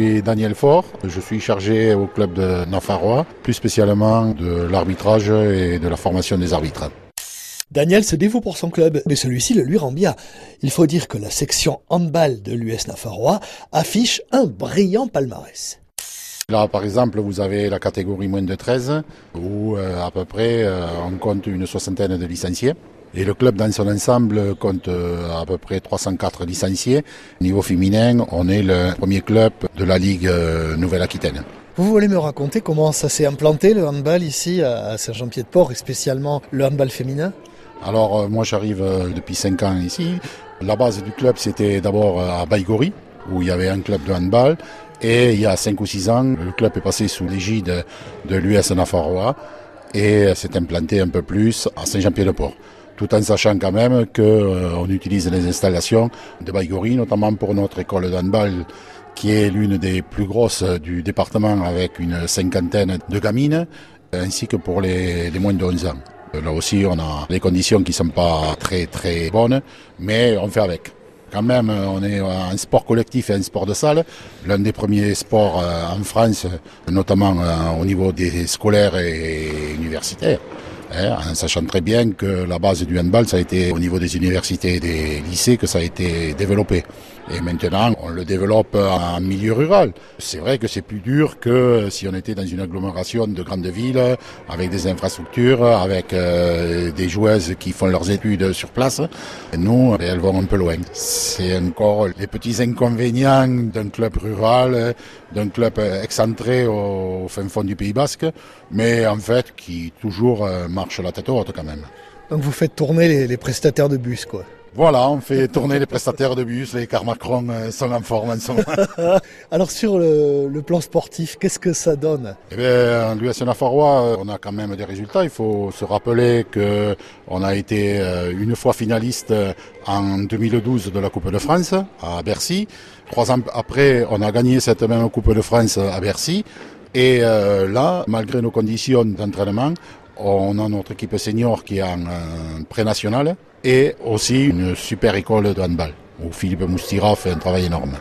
suis Daniel Faure, je suis chargé au club de Nafarrois, plus spécialement de l'arbitrage et de la formation des arbitres. Daniel se dévoue pour son club, mais celui-ci le lui rend bien. Il faut dire que la section handball de l'US Nafarrois affiche un brillant palmarès. Là, par exemple, vous avez la catégorie moins de 13, où euh, à peu près euh, on compte une soixantaine de licenciés. Et le club dans son ensemble compte euh, à peu près 304 licenciés. Au niveau féminin, on est le premier club de la Ligue Nouvelle-Aquitaine. Vous voulez me raconter comment ça s'est implanté le handball ici à Saint-Jean-Pied-de-Port et spécialement le handball féminin? Alors moi j'arrive depuis 5 ans ici. La base du club c'était d'abord à Baïgori où il y avait un club de handball et il y a 5 ou 6 ans, le club est passé sous l'égide de l'US Nafarroa et s'est implanté un peu plus à Saint-Jean-Pied-de-Port. Tout en sachant quand même qu'on euh, utilise les installations de Baïgori, notamment pour notre école d'handball qui est l'une des plus grosses du département avec une cinquantaine de gamines, ainsi que pour les, moins de 11 ans. Là aussi, on a des conditions qui ne sont pas très très bonnes, mais on fait avec quand même, on est un sport collectif et un sport de salle, l'un des premiers sports euh, en France, notamment euh, au niveau des scolaires et universitaires. Hein, en sachant très bien que la base du handball, ça a été au niveau des universités et des lycées que ça a été développé. Et maintenant, on le développe en milieu rural. C'est vrai que c'est plus dur que si on était dans une agglomération de grandes villes, avec des infrastructures, avec euh, des joueuses qui font leurs études sur place. Nous, elles vont un peu loin. C'est encore les petits inconvénients d'un club rural, d'un club excentré au fin fond du Pays Basque, mais en fait qui toujours euh, la tête haute quand même. Donc vous faites tourner les, les prestataires de bus, quoi. Voilà, on fait tourner les prestataires de bus, les cars Macron euh, sont en forme en ce moment. Alors sur le, le plan sportif, qu'est-ce que ça donne Eh bien, l'US Nafarrois, on a quand même des résultats. Il faut se rappeler que on a été euh, une fois finaliste en 2012 de la Coupe de France à Bercy. Trois ans après, on a gagné cette même Coupe de France à Bercy. Et euh, là, malgré nos conditions d'entraînement, on a notre équipe senior qui est en pré-national et aussi une super école de handball où Philippe Moustira fait un travail énorme.